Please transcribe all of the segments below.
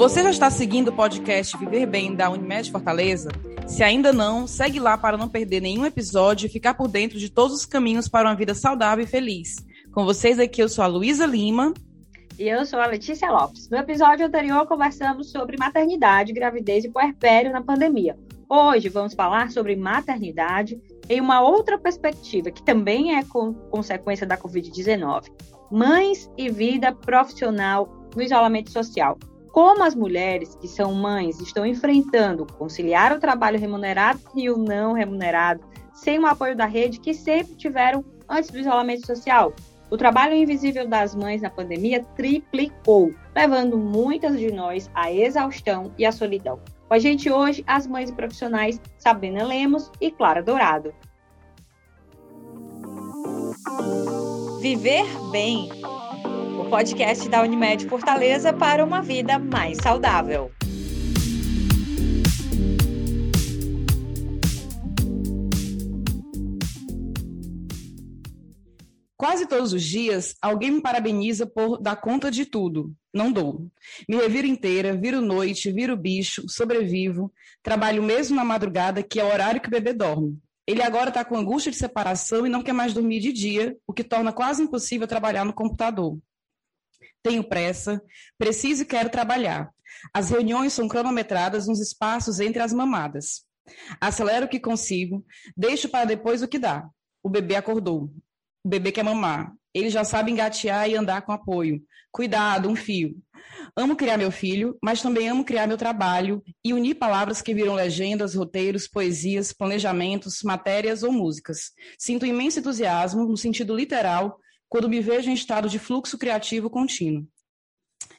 Você já está seguindo o podcast Viver Bem da Unimed Fortaleza? Se ainda não, segue lá para não perder nenhum episódio e ficar por dentro de todos os caminhos para uma vida saudável e feliz. Com vocês aqui, eu sou a Luísa Lima. E eu sou a Letícia Lopes. No episódio anterior, conversamos sobre maternidade, gravidez e puerpério na pandemia. Hoje vamos falar sobre maternidade em uma outra perspectiva, que também é consequência da Covid-19. Mães e vida profissional no isolamento social. Como as mulheres que são mães estão enfrentando conciliar o trabalho remunerado e o não remunerado, sem o apoio da rede que sempre tiveram antes do isolamento social. O trabalho invisível das mães na pandemia triplicou, levando muitas de nós à exaustão e à solidão. Com a gente hoje, as mães e profissionais Sabrina Lemos e Clara Dourado. Viver bem podcast da Unimed Fortaleza para uma vida mais saudável. Quase todos os dias, alguém me parabeniza por dar conta de tudo. Não dou. Me reviro inteira, viro noite, viro bicho, sobrevivo, trabalho mesmo na madrugada, que é o horário que o bebê dorme. Ele agora está com angústia de separação e não quer mais dormir de dia, o que torna quase impossível trabalhar no computador tenho pressa, preciso e quero trabalhar. As reuniões são cronometradas nos espaços entre as mamadas. Acelero o que consigo, deixo para depois o que dá. O bebê acordou. O bebê quer mamar. Ele já sabe engatear e andar com apoio. Cuidado, um fio. Amo criar meu filho, mas também amo criar meu trabalho e unir palavras que viram legendas, roteiros, poesias, planejamentos, matérias ou músicas. Sinto imenso entusiasmo, no sentido literal, quando me vejo em estado de fluxo criativo contínuo.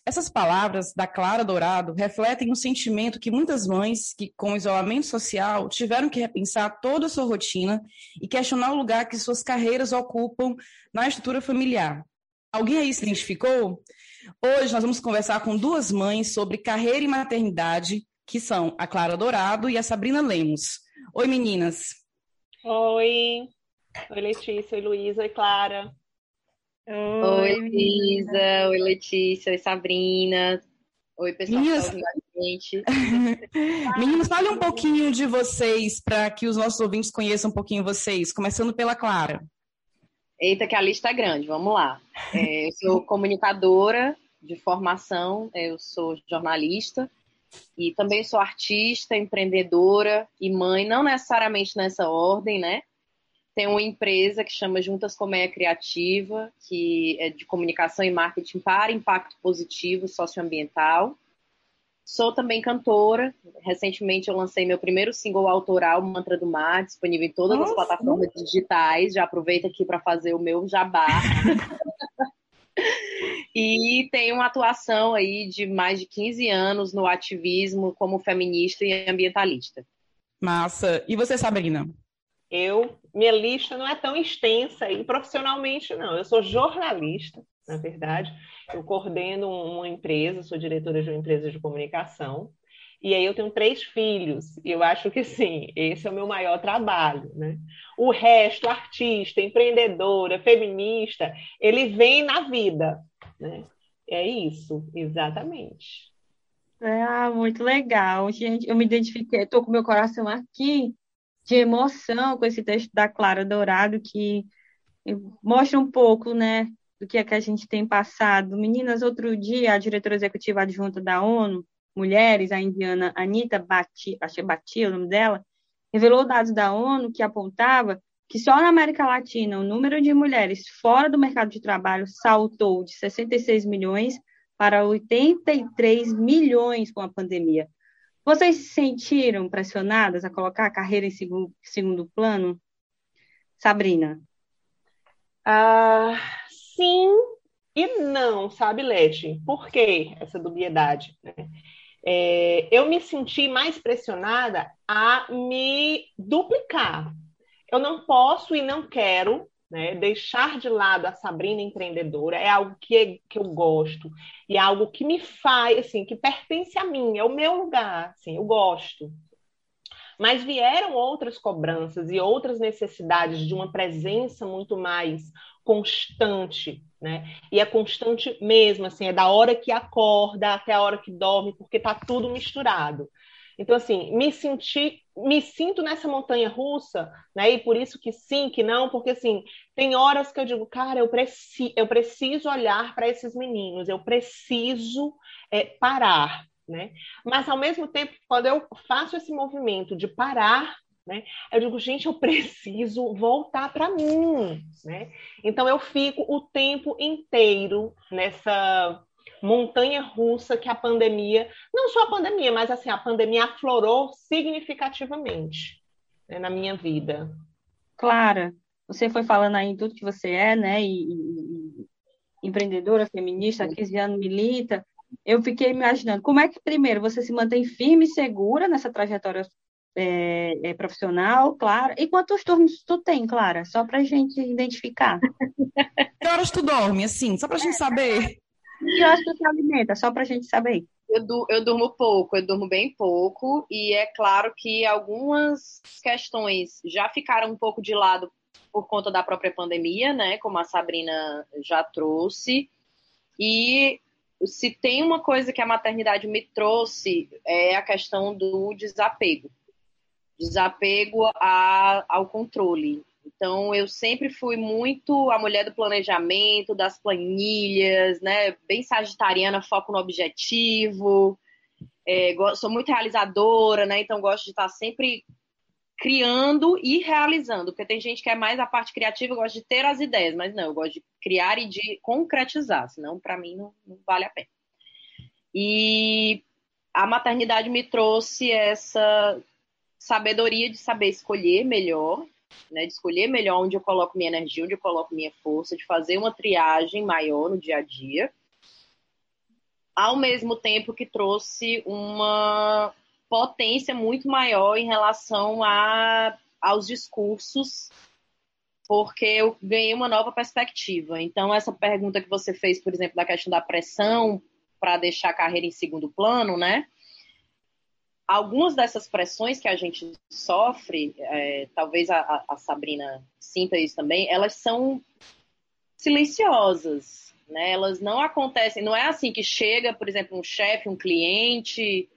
Essas palavras da Clara Dourado refletem um sentimento que muitas mães, que com isolamento social, tiveram que repensar toda a sua rotina e questionar o lugar que suas carreiras ocupam na estrutura familiar. Alguém aí se identificou? Hoje nós vamos conversar com duas mães sobre carreira e maternidade, que são a Clara Dourado e a Sabrina Lemos. Oi, meninas. Oi. Oi, Letícia. Oi, Luísa. Oi, Clara. Oi, Luísa. Oi, Letícia. Oi, Sabrina. Oi, pessoal Meninas... que tá gente. Meninos, fale um pouquinho de vocês para que os nossos ouvintes conheçam um pouquinho vocês, começando pela Clara. Eita, que a lista é grande, vamos lá. É, eu sou comunicadora de formação, eu sou jornalista e também sou artista, empreendedora e mãe, não necessariamente nessa ordem, né? Tem uma empresa que chama Juntas Colmeia Criativa, que é de comunicação e marketing para impacto positivo socioambiental. Sou também cantora. Recentemente eu lancei meu primeiro single autoral, Mantra do Mar, disponível em todas Nossa. as plataformas digitais. Já aproveito aqui para fazer o meu jabá. e tenho uma atuação aí de mais de 15 anos no ativismo como feminista e ambientalista. Massa. E você, Sabrina? Eu, minha lista não é tão extensa e profissionalmente não. Eu sou jornalista, na verdade. Eu coordeno uma empresa, sou diretora de uma empresa de comunicação. E aí eu tenho três filhos, e eu acho que sim, esse é o meu maior trabalho, né? O resto, artista, empreendedora, feminista, ele vem na vida, né? É isso, exatamente. Ah, muito legal, gente. Eu me identifiquei, estou com meu coração aqui, de emoção com esse texto da Clara Dourado, que mostra um pouco, né, do que é que a gente tem passado. Meninas, outro dia, a diretora executiva adjunta da ONU, Mulheres, a indiana Anita Bati, que é Bati o nome dela, revelou dados da ONU que apontava que só na América Latina o número de mulheres fora do mercado de trabalho saltou de 66 milhões para 83 milhões com a pandemia. Vocês se sentiram pressionadas a colocar a carreira em segundo, segundo plano? Sabrina? Ah, sim e não, sabe, Leti? Por que essa dubiedade? Né? É, eu me senti mais pressionada a me duplicar. Eu não posso e não quero né? Deixar de lado a Sabrina empreendedora é algo que, que eu gosto e é algo que me faz, assim, que pertence a mim, é o meu lugar, assim, eu gosto. Mas vieram outras cobranças e outras necessidades de uma presença muito mais constante, né? E é constante mesmo, assim, é da hora que acorda até a hora que dorme, porque tá tudo misturado. Então, assim, me senti, me sinto nessa montanha russa, né? E por isso que sim, que não, porque assim, tem horas que eu digo, cara, eu, preci eu preciso olhar para esses meninos, eu preciso é, parar, né? Mas ao mesmo tempo, quando eu faço esse movimento de parar, né? Eu digo, gente, eu preciso voltar para mim, né? Então eu fico o tempo inteiro nessa montanha russa que a pandemia, não só a pandemia, mas assim, a pandemia aflorou significativamente né, na minha vida. Clara, você foi falando aí tudo que você é, né? E, e, e empreendedora, feminista, há 15 anos milita. Eu fiquei imaginando como é que, primeiro, você se mantém firme e segura nessa trajetória é, é, profissional, Clara. E quantos turnos tu tem, Clara? Só para a gente identificar. Que horas tu dorme, assim? Só para a gente saber. Que horas tu se alimenta? Só para a gente saber. Eu, du eu durmo pouco, eu durmo bem pouco, e é claro que algumas questões já ficaram um pouco de lado por conta da própria pandemia, né? Como a Sabrina já trouxe. E se tem uma coisa que a maternidade me trouxe é a questão do desapego desapego a, ao controle. Então, eu sempre fui muito a mulher do planejamento, das planilhas, né? Bem sagitariana, foco no objetivo. É, sou muito realizadora, né? Então, gosto de estar sempre criando e realizando. Porque tem gente que é mais a parte criativa, gosta de ter as ideias, mas não, eu gosto de criar e de concretizar, senão, para mim, não, não vale a pena. E a maternidade me trouxe essa sabedoria de saber escolher melhor, né, de escolher melhor onde eu coloco minha energia, onde eu coloco minha força, de fazer uma triagem maior no dia a dia, ao mesmo tempo que trouxe uma potência muito maior em relação a, aos discursos, porque eu ganhei uma nova perspectiva. Então, essa pergunta que você fez, por exemplo, da questão da pressão para deixar a carreira em segundo plano, né? Algumas dessas pressões que a gente sofre, é, talvez a, a, Sabrina sinta isso também, elas são silenciosas, né? Elas não acontecem, não é assim que chega, por exemplo, um chefe, um cliente,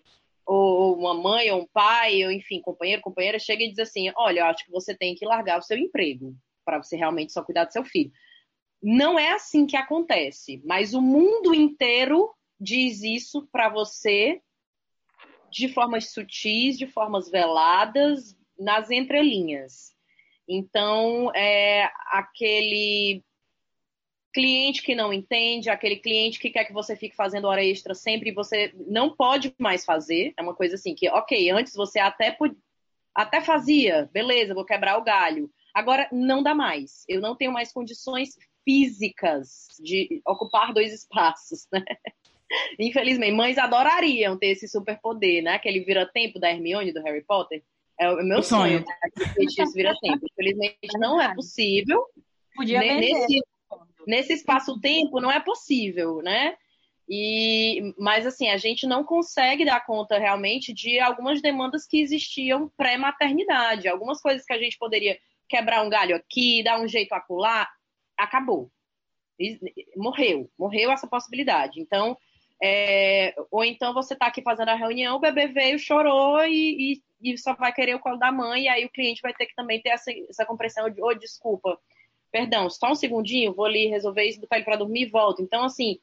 ou uma mãe, ou um pai, ou enfim, companheiro, companheira, chega e diz assim: olha, eu acho que você tem que largar o seu emprego para você realmente só cuidar do seu filho. Não é assim que acontece, mas o mundo inteiro diz isso para você de formas sutis, de formas veladas, nas entrelinhas. Então, é aquele cliente que não entende, aquele cliente que quer que você fique fazendo hora extra sempre e você não pode mais fazer. É uma coisa assim que, ok, antes você até, até fazia, beleza, vou quebrar o galho. Agora não dá mais. Eu não tenho mais condições físicas de ocupar dois espaços, né? Infelizmente, mães adorariam ter esse superpoder, né? Aquele vira-tempo da Hermione do Harry Potter. É o meu sonho, sonho esse vira-tempo. Infelizmente, não é possível. Podia nesse, nesse espaço-tempo não é possível, né? E, mas assim, a gente não consegue dar conta realmente de algumas demandas que existiam pré-maternidade. Algumas coisas que a gente poderia quebrar um galho aqui, dar um jeito acular, acabou. Morreu, morreu essa possibilidade. Então, é, ou então você está aqui fazendo a reunião, o bebê veio, chorou e, e, e, só vai querer o colo da mãe, e aí o cliente vai ter que também ter essa, essa compreensão de, oh, desculpa, perdão, só um segundinho, vou ali resolver isso, botar ele para dormir e volto. Então, assim,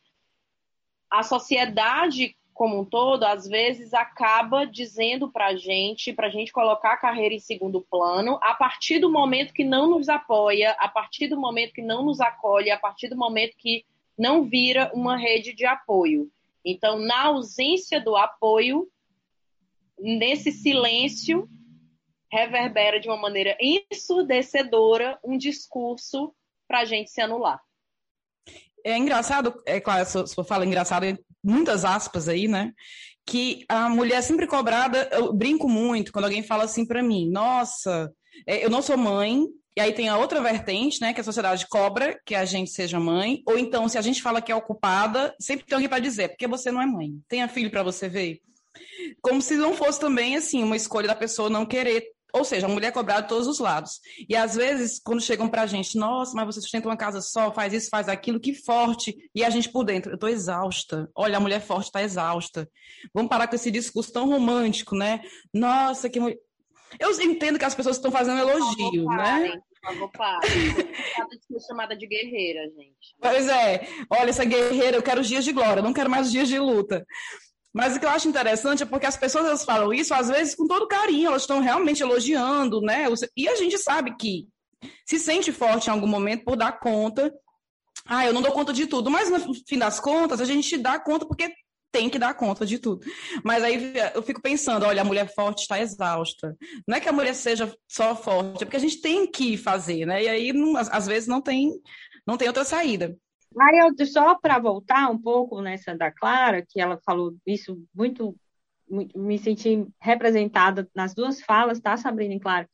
a sociedade como um todo, às vezes acaba dizendo para gente, para gente colocar a carreira em segundo plano, a partir do momento que não nos apoia, a partir do momento que não nos acolhe, a partir do momento que não vira uma rede de apoio. Então, na ausência do apoio, nesse silêncio, reverbera de uma maneira ensurdecedora um discurso para a gente se anular. É engraçado, é claro, se eu falo engraçado, muitas aspas aí, né? Que a mulher é sempre cobrada, eu brinco muito quando alguém fala assim para mim, nossa, é, eu não sou mãe, e aí tem a outra vertente, né, que a sociedade cobra que a gente seja mãe, ou então se a gente fala que é ocupada, sempre tem alguém para dizer, porque você não é mãe. Tenha filho para você ver. Como se não fosse também assim uma escolha da pessoa não querer ou seja, a mulher é cobrada de todos os lados. E às vezes, quando chegam pra gente, nossa, mas você sustenta uma casa só, faz isso, faz aquilo, que forte. E a gente por dentro, eu tô exausta. Olha, a mulher forte está exausta. Vamos parar com esse discurso tão romântico, né? Nossa, que mulher. Eu entendo que as pessoas estão fazendo elogio, favor, né? Por favor, pare. de ser chamada de guerreira, gente. Pois é. Olha, essa guerreira, eu quero os dias de glória, não quero mais os dias de luta. Mas o que eu acho interessante é porque as pessoas elas falam isso, às vezes, com todo carinho, elas estão realmente elogiando, né? E a gente sabe que se sente forte em algum momento por dar conta. Ah, eu não dou conta de tudo, mas no fim das contas, a gente dá conta porque tem que dar conta de tudo. Mas aí eu fico pensando, olha, a mulher forte está exausta. Não é que a mulher seja só forte, é porque a gente tem que fazer, né? E aí, não, às vezes, não tem, não tem outra saída. Aí eu só para voltar um pouco nessa da Clara, que ela falou isso muito, muito me senti representada nas duas falas, tá, Sabrina e Clara?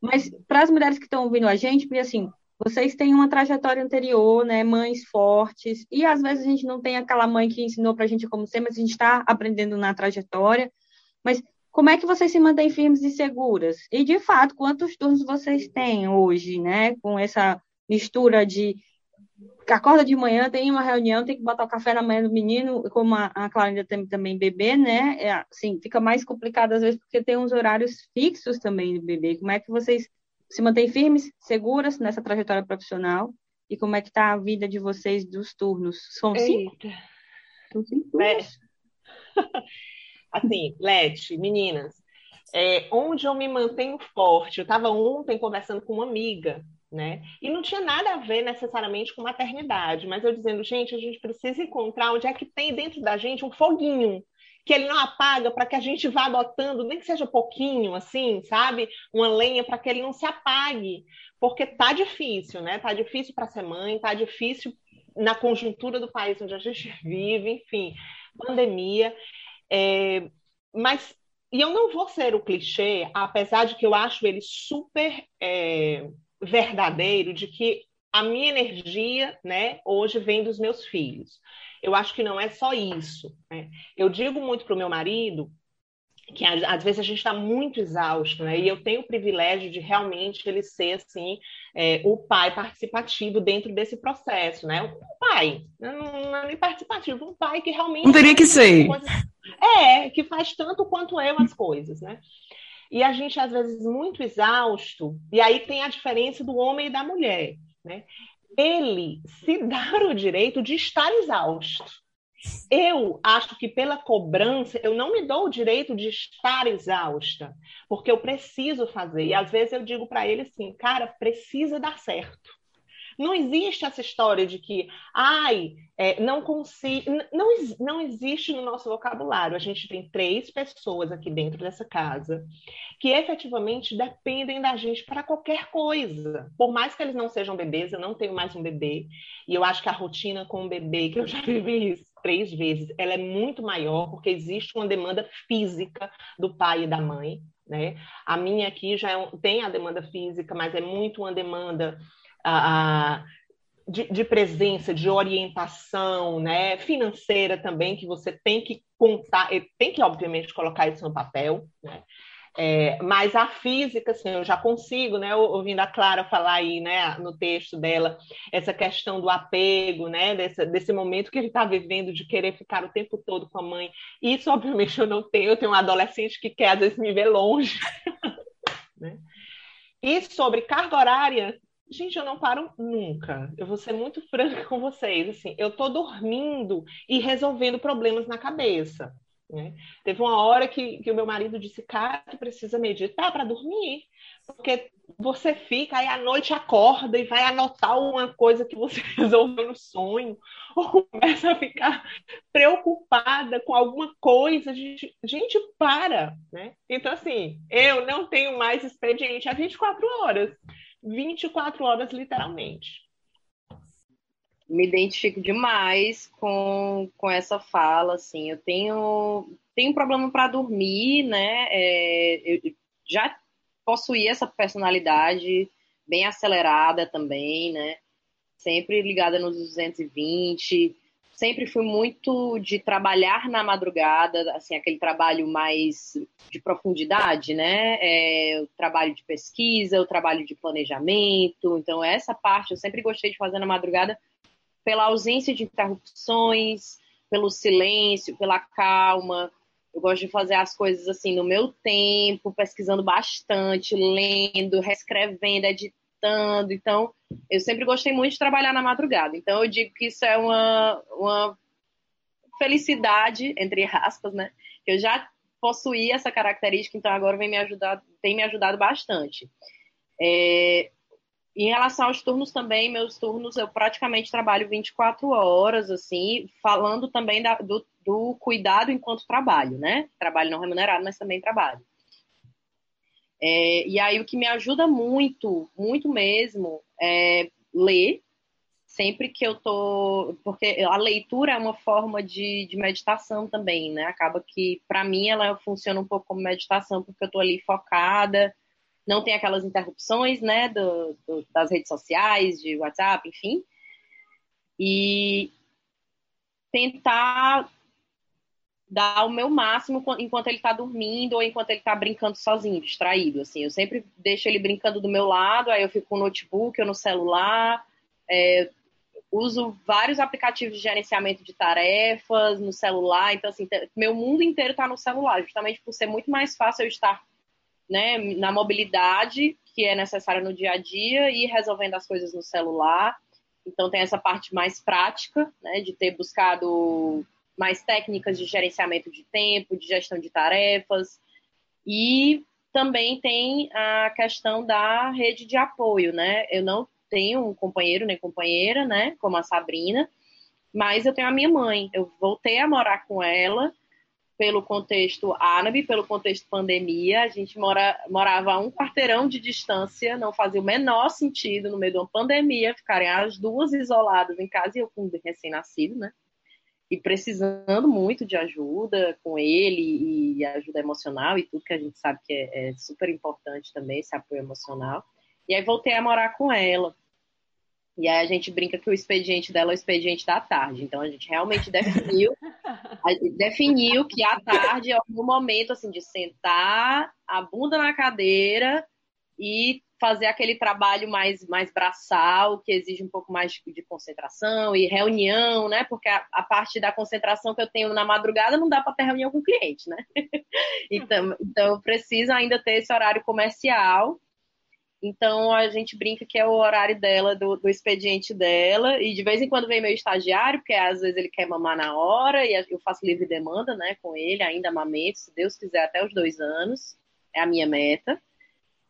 Mas para as mulheres que estão ouvindo a gente, porque assim, vocês têm uma trajetória anterior, né, mães fortes, e às vezes a gente não tem aquela mãe que ensinou para a gente como ser, mas a gente está aprendendo na trajetória. Mas como é que vocês se mantêm firmes e seguras? E de fato, quantos turnos vocês têm hoje, né, com essa mistura de acorda de manhã, tem uma reunião, tem que botar o café na manhã do menino, como a, a tem também bebê, né? É, assim, fica mais complicado às vezes porque tem uns horários fixos também do bebê. Como é que vocês se mantêm firmes, seguras nessa trajetória profissional? E como é que tá a vida de vocês dos turnos? São cinco? São cinco é. assim, Lete, meninas, é, onde eu me mantenho forte, eu estava ontem conversando com uma amiga né? E não tinha nada a ver necessariamente com maternidade, mas eu dizendo, gente, a gente precisa encontrar onde é que tem dentro da gente um foguinho que ele não apaga para que a gente vá adotando, nem que seja pouquinho, assim, sabe? Uma lenha para que ele não se apague, porque tá difícil, né? Tá difícil para ser mãe, tá difícil na conjuntura do país onde a gente vive, enfim, pandemia. É, mas e eu não vou ser o clichê, apesar de que eu acho ele super é, verdadeiro de que a minha energia, né, hoje vem dos meus filhos. Eu acho que não é só isso. Né? Eu digo muito para o meu marido que às vezes a gente está muito exausto, né? E eu tenho o privilégio de realmente ele ser assim é, o pai participativo dentro desse processo, né? Um pai, não, é nem participativo, um pai que realmente não teria que ser. Coisas, é, que faz tanto quanto eu as coisas, né? e a gente, às vezes, muito exausto, e aí tem a diferença do homem e da mulher, né? Ele se dá o direito de estar exausto. Eu acho que pela cobrança eu não me dou o direito de estar exausta, porque eu preciso fazer. E às vezes eu digo para ele assim, cara, precisa dar certo. Não existe essa história de que, ai, é, não consigo. Não, não existe no nosso vocabulário. A gente tem três pessoas aqui dentro dessa casa que efetivamente dependem da gente para qualquer coisa. Por mais que eles não sejam bebês, eu não tenho mais um bebê. E eu acho que a rotina com o bebê, que eu já vivi isso três vezes, ela é muito maior, porque existe uma demanda física do pai e da mãe. Né? A minha aqui já é, tem a demanda física, mas é muito uma demanda a, de, de, presença, de orientação, né, financeira também, que você tem que contar, tem que, obviamente, colocar isso no papel, né? É, mas a física, assim, eu já consigo, né, ouvindo a Clara falar aí, né, no texto dela, essa questão do apego, né, desse, desse momento que ele está vivendo de querer ficar o tempo todo com a mãe. Isso, obviamente, eu não tenho. Eu tenho um adolescente que quer, às vezes, me ver longe. né? E sobre carga horária, Gente, eu não paro nunca. Eu vou ser muito franca com vocês. Assim, eu tô dormindo e resolvendo problemas na cabeça. Né? Teve uma hora que, que o meu marido disse, cara, tu precisa meditar para dormir. Porque você fica, aí à noite acorda e vai anotar uma coisa que você resolveu no sonho, ou começa a ficar preocupada com alguma coisa. Gente, gente para, né? Então, assim, eu não tenho mais expediente há 24 horas. 24 horas, literalmente. Me identifico demais com, com essa fala, assim. Eu tenho, tenho problema para dormir, né? É, eu já possuí essa personalidade bem acelerada também, né? Sempre ligada nos 220. Sempre fui muito de trabalhar na madrugada, assim, aquele trabalho mais de profundidade, né? É, o trabalho de pesquisa, o trabalho de planejamento. Então, essa parte eu sempre gostei de fazer na madrugada pela ausência de interrupções, pelo silêncio, pela calma. Eu gosto de fazer as coisas assim no meu tempo, pesquisando bastante, lendo, reescrevendo, editando. Então, eu sempre gostei muito de trabalhar na madrugada. Então, eu digo que isso é uma, uma felicidade, entre aspas, né? Eu já possuí essa característica, então agora vem me ajudar, tem me ajudado bastante. É, em relação aos turnos também, meus turnos eu praticamente trabalho 24 horas, assim, falando também da, do, do cuidado enquanto trabalho, né? Trabalho não remunerado, mas também trabalho. É, e aí o que me ajuda muito, muito mesmo, é ler, sempre que eu tô. Porque a leitura é uma forma de, de meditação também, né? Acaba que, para mim, ela funciona um pouco como meditação, porque eu tô ali focada, não tem aquelas interrupções, né, do, do, das redes sociais, de WhatsApp, enfim. E tentar dar o meu máximo enquanto ele está dormindo ou enquanto ele está brincando sozinho, distraído. Assim, eu sempre deixo ele brincando do meu lado, aí eu fico com o notebook ou no celular. É, uso vários aplicativos de gerenciamento de tarefas no celular. Então, assim, meu mundo inteiro está no celular, justamente por ser muito mais fácil eu estar né, na mobilidade que é necessária no dia a dia e resolvendo as coisas no celular. Então tem essa parte mais prática, né, de ter buscado mais técnicas de gerenciamento de tempo, de gestão de tarefas e também tem a questão da rede de apoio, né? Eu não tenho um companheiro nem companheira, né, como a Sabrina, mas eu tenho a minha mãe. Eu voltei a morar com ela pelo contexto árabe, pelo contexto pandemia. A gente mora, morava a um quarteirão de distância, não fazia o menor sentido no meio de uma pandemia ficarem as duas isoladas em casa e eu com um recém-nascido, né? E precisando muito de ajuda com ele e ajuda emocional e tudo que a gente sabe que é, é super importante também, esse apoio emocional. E aí voltei a morar com ela. E aí a gente brinca que o expediente dela é o expediente da tarde. Então a gente realmente definiu, definiu que à tarde é o momento assim de sentar a bunda na cadeira e fazer aquele trabalho mais, mais braçal, que exige um pouco mais de, concentração e reunião, né? Porque a, a, parte da concentração que eu tenho na madrugada não dá para ter reunião com o cliente, né? então, então eu preciso ainda ter esse horário comercial então a gente brinca que é o horário dela, do, do, expediente dela, e de vez em quando vem meu estagiário, porque às vezes ele quer mamar na hora, e eu faço livre demanda, né, com ele, ainda amamento, se Deus quiser, até os dois anos, é a minha meta.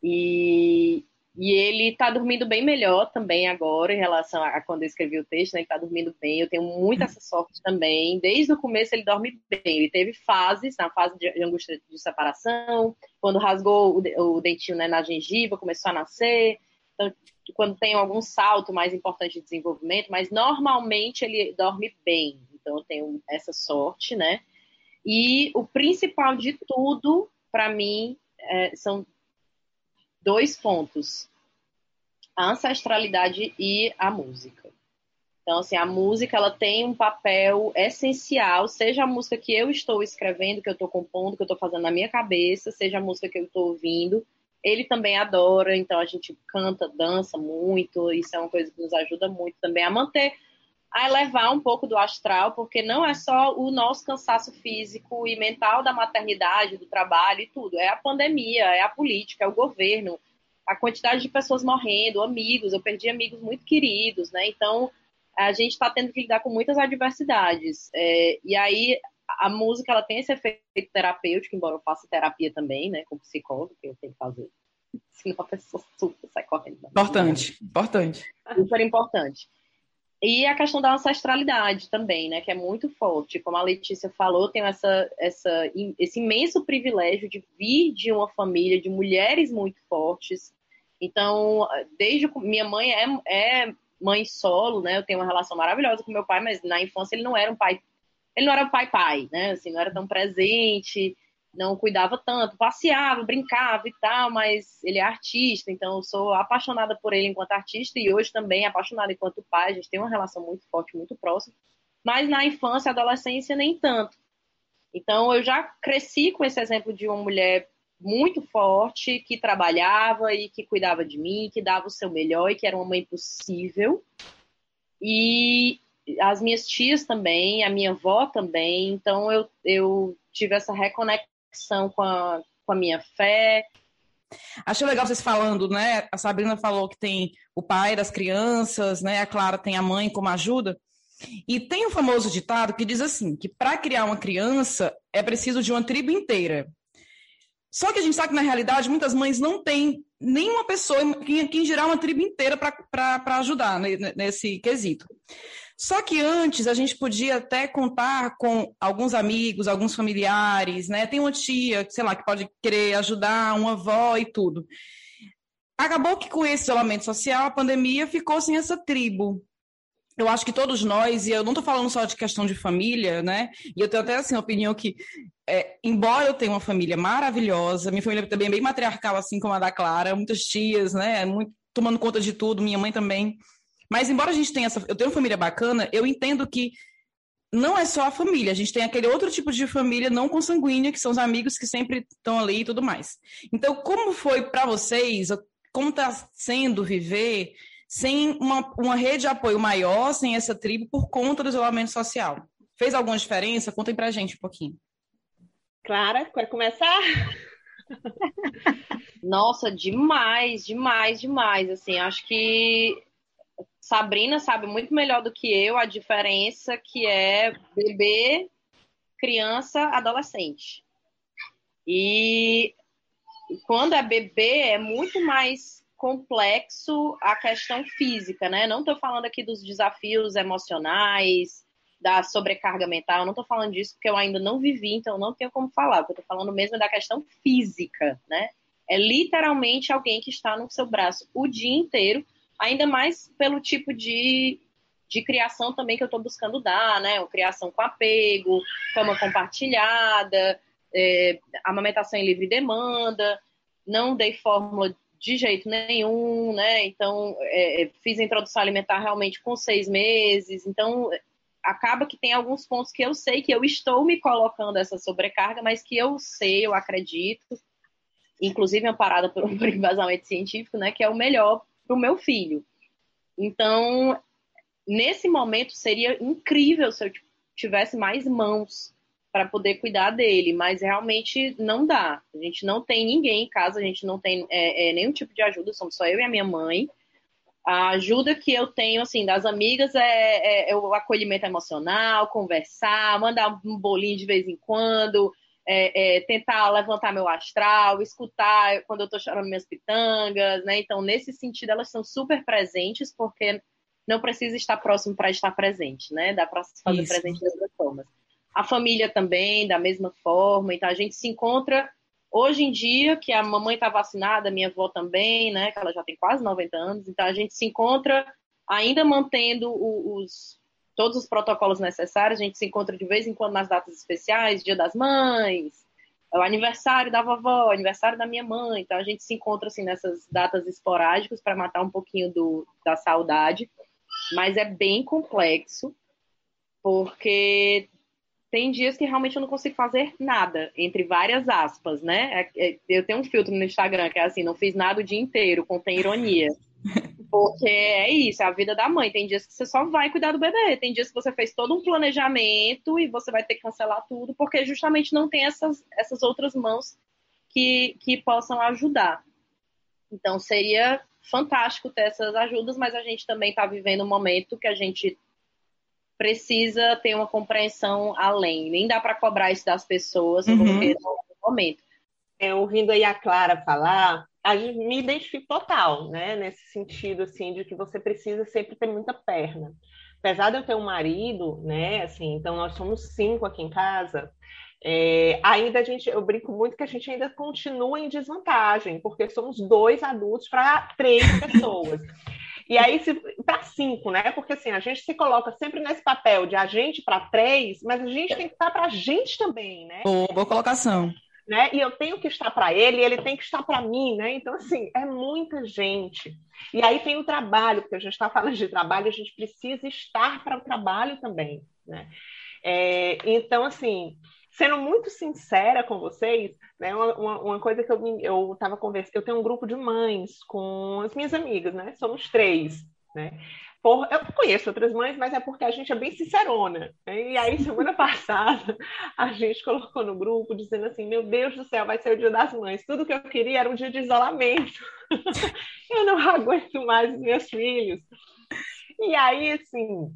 E, e ele está dormindo bem melhor também agora, em relação a, quando eu escrevi o texto, né? Ele está dormindo bem. Eu tenho muita essa sorte também. Desde o começo ele dorme bem. Ele teve fases, na fase de angústia de separação, quando rasgou o, o dentinho né, na gengiva, começou a nascer. Então, quando tem algum salto mais importante de desenvolvimento, mas normalmente ele dorme bem. Então, eu tenho essa sorte, né? E o principal de tudo, para mim, é, são dois pontos: a ancestralidade e a música. Então, assim, a música ela tem um papel essencial, seja a música que eu estou escrevendo, que eu estou compondo, que eu estou fazendo na minha cabeça, seja a música que eu estou ouvindo. Ele também adora, então a gente canta, dança muito, isso é uma coisa que nos ajuda muito também a manter, a elevar um pouco do astral, porque não é só o nosso cansaço físico e mental da maternidade, do trabalho e tudo, é a pandemia, é a política, é o governo, a quantidade de pessoas morrendo, amigos, eu perdi amigos muito queridos, né? Então, a gente está tendo que lidar com muitas adversidades. É, e aí, a música, ela tem esse efeito terapêutico, embora eu faça terapia também, né? Com psicólogo, que eu tenho que fazer. Senão a pessoa super sai correndo. Importante, importante. Super importante. E a questão da ancestralidade também, né, que é muito forte. Como a Letícia falou, tenho essa, essa, esse imenso privilégio de vir de uma família de mulheres muito fortes. Então, desde minha mãe é, é mãe solo, né? Eu tenho uma relação maravilhosa com meu pai, mas na infância ele não era um pai, ele não era um pai pai, né? Assim, não era tão presente não cuidava tanto, passeava, brincava e tal, mas ele é artista, então eu sou apaixonada por ele enquanto artista e hoje também apaixonada enquanto pai. A gente tem uma relação muito forte, muito próxima. mas na infância e adolescência nem tanto. Então eu já cresci com esse exemplo de uma mulher muito forte que trabalhava e que cuidava de mim, que dava o seu melhor e que era uma mãe possível. E as minhas tias também, a minha avó também. Então eu, eu tive essa reconexão com a, com a minha fé. Achei legal vocês falando, né? A Sabrina falou que tem o pai das crianças, né? A Clara tem a mãe como ajuda. E tem um famoso ditado que diz assim: que para criar uma criança é preciso de uma tribo inteira. Só que a gente sabe que, na realidade, muitas mães não têm nenhuma pessoa, quem, quem gerar uma tribo inteira para ajudar nesse quesito. Só que antes a gente podia até contar com alguns amigos, alguns familiares, né? Tem uma tia, sei lá, que pode querer ajudar, uma avó e tudo. Acabou que com esse isolamento social, a pandemia ficou sem essa tribo eu acho que todos nós, e eu não estou falando só de questão de família, né? E eu tenho até assim, a opinião que, é, embora eu tenha uma família maravilhosa, minha família também é bem matriarcal, assim como a da Clara, muitas tias, né? Muito, tomando conta de tudo, minha mãe também. Mas embora a gente tenha essa. Eu tenho uma família bacana, eu entendo que não é só a família, a gente tem aquele outro tipo de família não consanguínea, que são os amigos que sempre estão ali e tudo mais. Então, como foi para vocês, como está sendo viver sem uma, uma rede de apoio maior, sem essa tribo, por conta do isolamento social. Fez alguma diferença? Contem pra gente um pouquinho. Clara, quer começar? Nossa, demais, demais, demais. Assim, acho que Sabrina sabe muito melhor do que eu a diferença que é bebê, criança, adolescente. E quando é bebê é muito mais complexo a questão física, né? Não estou falando aqui dos desafios emocionais, da sobrecarga mental, não estou falando disso porque eu ainda não vivi, então não tenho como falar. eu estou falando mesmo é da questão física, né? É literalmente alguém que está no seu braço o dia inteiro, ainda mais pelo tipo de, de criação também que eu estou buscando dar, né? Uma criação com apego, cama compartilhada, é, amamentação em livre demanda, não dei fórmula de jeito nenhum, né? Então, é, é, fiz a introdução alimentar realmente com seis meses. Então, acaba que tem alguns pontos que eu sei que eu estou me colocando essa sobrecarga, mas que eu sei, eu acredito, inclusive amparada por um embasamento científico, né? Que é o melhor para o meu filho. Então, nesse momento, seria incrível se eu tivesse mais mãos para poder cuidar dele, mas realmente não dá. A gente não tem ninguém em casa, a gente não tem é, é, nenhum tipo de ajuda, somos só eu e a minha mãe. A ajuda que eu tenho, assim, das amigas é, é, é o acolhimento emocional, conversar, mandar um bolinho de vez em quando, é, é, tentar levantar meu astral, escutar quando eu estou chorando minhas pitangas, né? Então, nesse sentido, elas são super presentes, porque não precisa estar próximo para estar presente, né? Dá para se fazer Isso. presente de outras formas. A família também, da mesma forma. Então, a gente se encontra hoje em dia, que a mamãe está vacinada, minha avó também, né? Que ela já tem quase 90 anos. Então, a gente se encontra ainda mantendo os, todos os protocolos necessários. A gente se encontra de vez em quando nas datas especiais, Dia das Mães, é o aniversário da vovó, aniversário da minha mãe. Então, a gente se encontra assim nessas datas esporádicas para matar um pouquinho do, da saudade. Mas é bem complexo, porque tem dias que realmente eu não consigo fazer nada, entre várias aspas, né? É, é, eu tenho um filtro no Instagram que é assim, não fiz nada o dia inteiro, contém ironia. Porque é isso, é a vida da mãe. Tem dias que você só vai cuidar do bebê, tem dias que você fez todo um planejamento e você vai ter que cancelar tudo, porque justamente não tem essas, essas outras mãos que, que possam ajudar. Então seria fantástico ter essas ajudas, mas a gente também está vivendo um momento que a gente precisa ter uma compreensão além. Nem dá para cobrar isso das pessoas, uhum. porque no momento. É, ouvindo aí a Clara falar, me identifico total, né? Nesse sentido, assim, de que você precisa sempre ter muita perna. Apesar de eu ter um marido, né? Assim, então nós somos cinco aqui em casa. É, ainda a gente, eu brinco muito que a gente ainda continua em desvantagem, porque somos dois adultos para três pessoas. E aí, para cinco, né? Porque assim, a gente se coloca sempre nesse papel de agente para três, mas a gente tem que estar para a gente também, né? Boa, boa colocação. Né? E eu tenho que estar para ele, ele tem que estar para mim, né? Então, assim, é muita gente. E aí tem o trabalho, porque a gente está falando de trabalho, a gente precisa estar para o trabalho também, né? É, então, assim, sendo muito sincera com vocês, né, uma, uma coisa que eu estava conversando, eu tenho um grupo de mães com as minhas amigas, né? Somos três, né? Por, eu conheço outras mães, mas é porque a gente é bem sincerona. Né? E aí, semana passada, a gente colocou no grupo dizendo assim: Meu Deus do céu, vai ser o dia das mães. Tudo que eu queria era um dia de isolamento. eu não aguento mais os meus filhos. E aí, assim,